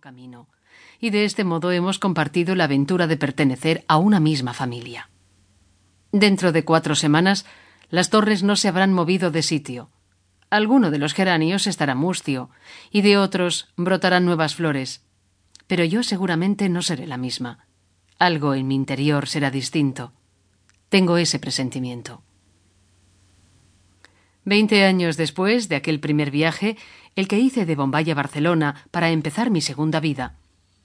camino, y de este modo hemos compartido la aventura de pertenecer a una misma familia. Dentro de cuatro semanas, las torres no se habrán movido de sitio. Alguno de los geranios estará mustio, y de otros brotarán nuevas flores. Pero yo seguramente no seré la misma. Algo en mi interior será distinto. Tengo ese presentimiento. Veinte años después de aquel primer viaje, el que hice de Bombay a Barcelona para empezar mi segunda vida,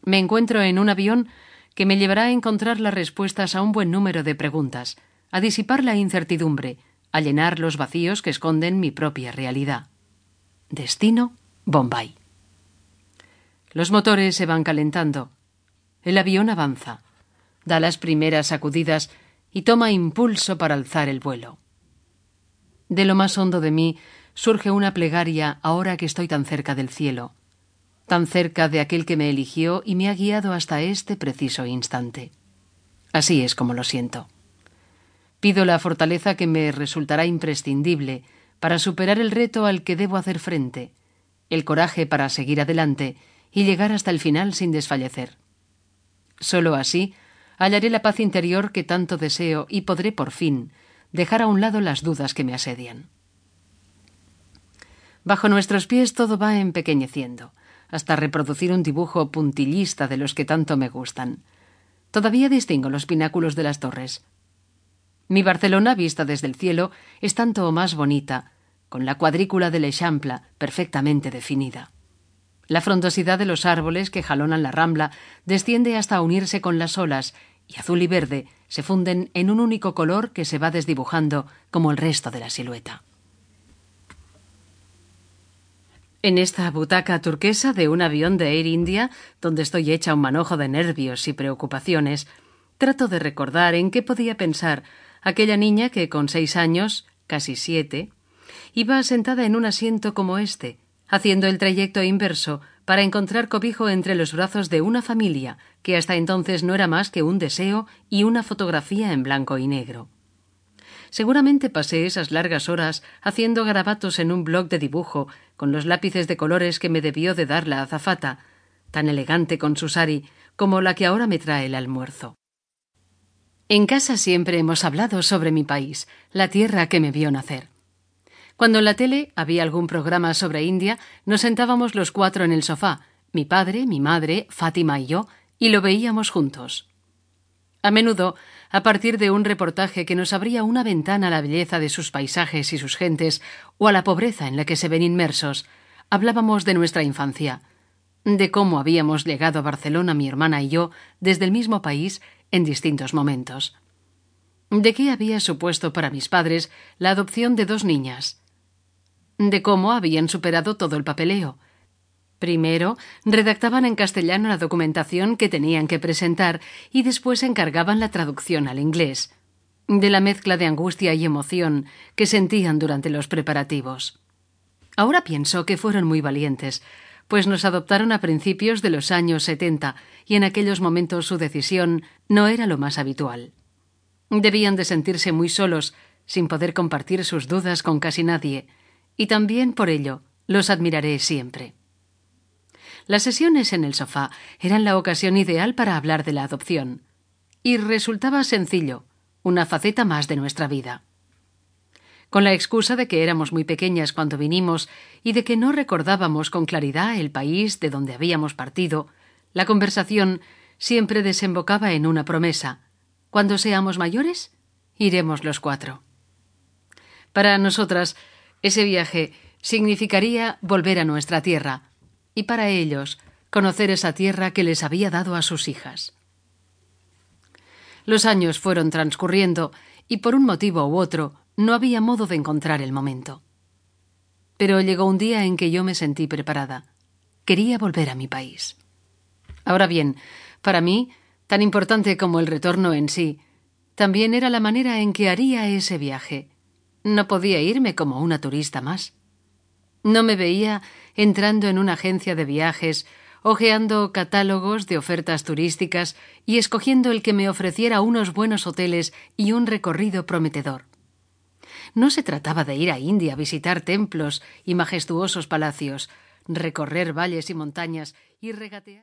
me encuentro en un avión que me llevará a encontrar las respuestas a un buen número de preguntas, a disipar la incertidumbre, a llenar los vacíos que esconden mi propia realidad. Destino Bombay. Los motores se van calentando. El avión avanza, da las primeras sacudidas y toma impulso para alzar el vuelo. De lo más hondo de mí surge una plegaria ahora que estoy tan cerca del cielo, tan cerca de aquel que me eligió y me ha guiado hasta este preciso instante. Así es como lo siento. Pido la fortaleza que me resultará imprescindible para superar el reto al que debo hacer frente, el coraje para seguir adelante y llegar hasta el final sin desfallecer. Solo así hallaré la paz interior que tanto deseo y podré por fin dejar a un lado las dudas que me asedian. Bajo nuestros pies todo va empequeñeciendo, hasta reproducir un dibujo puntillista de los que tanto me gustan. Todavía distingo los pináculos de las torres. Mi Barcelona, vista desde el cielo, es tanto más bonita, con la cuadrícula del Eixample perfectamente definida. La frondosidad de los árboles que jalonan la rambla desciende hasta unirse con las olas y azul y verde se funden en un único color que se va desdibujando como el resto de la silueta. En esta butaca turquesa de un avión de Air India, donde estoy hecha un manojo de nervios y preocupaciones, trato de recordar en qué podía pensar aquella niña que con seis años, casi siete, iba sentada en un asiento como este, haciendo el trayecto inverso para encontrar cobijo entre los brazos de una familia que hasta entonces no era más que un deseo y una fotografía en blanco y negro. Seguramente pasé esas largas horas haciendo garabatos en un blog de dibujo con los lápices de colores que me debió de dar la azafata, tan elegante con su sari como la que ahora me trae el almuerzo. En casa siempre hemos hablado sobre mi país, la tierra que me vio nacer. Cuando en la tele había algún programa sobre India, nos sentábamos los cuatro en el sofá, mi padre, mi madre, Fátima y yo, y lo veíamos juntos. A menudo, a partir de un reportaje que nos abría una ventana a la belleza de sus paisajes y sus gentes, o a la pobreza en la que se ven inmersos, hablábamos de nuestra infancia, de cómo habíamos llegado a Barcelona mi hermana y yo desde el mismo país en distintos momentos, de qué había supuesto para mis padres la adopción de dos niñas, de cómo habían superado todo el papeleo. Primero, redactaban en castellano la documentación que tenían que presentar y después encargaban la traducción al inglés, de la mezcla de angustia y emoción que sentían durante los preparativos. Ahora pienso que fueron muy valientes, pues nos adoptaron a principios de los años setenta y en aquellos momentos su decisión no era lo más habitual. Debían de sentirse muy solos, sin poder compartir sus dudas con casi nadie, y también por ello los admiraré siempre. Las sesiones en el sofá eran la ocasión ideal para hablar de la adopción, y resultaba sencillo, una faceta más de nuestra vida. Con la excusa de que éramos muy pequeñas cuando vinimos y de que no recordábamos con claridad el país de donde habíamos partido, la conversación siempre desembocaba en una promesa. Cuando seamos mayores, iremos los cuatro. Para nosotras, ese viaje significaría volver a nuestra tierra y para ellos conocer esa tierra que les había dado a sus hijas. Los años fueron transcurriendo y por un motivo u otro no había modo de encontrar el momento. Pero llegó un día en que yo me sentí preparada. Quería volver a mi país. Ahora bien, para mí, tan importante como el retorno en sí, también era la manera en que haría ese viaje, no podía irme como una turista más. No me veía entrando en una agencia de viajes, hojeando catálogos de ofertas turísticas y escogiendo el que me ofreciera unos buenos hoteles y un recorrido prometedor. No se trataba de ir a India a visitar templos y majestuosos palacios, recorrer valles y montañas y regatear.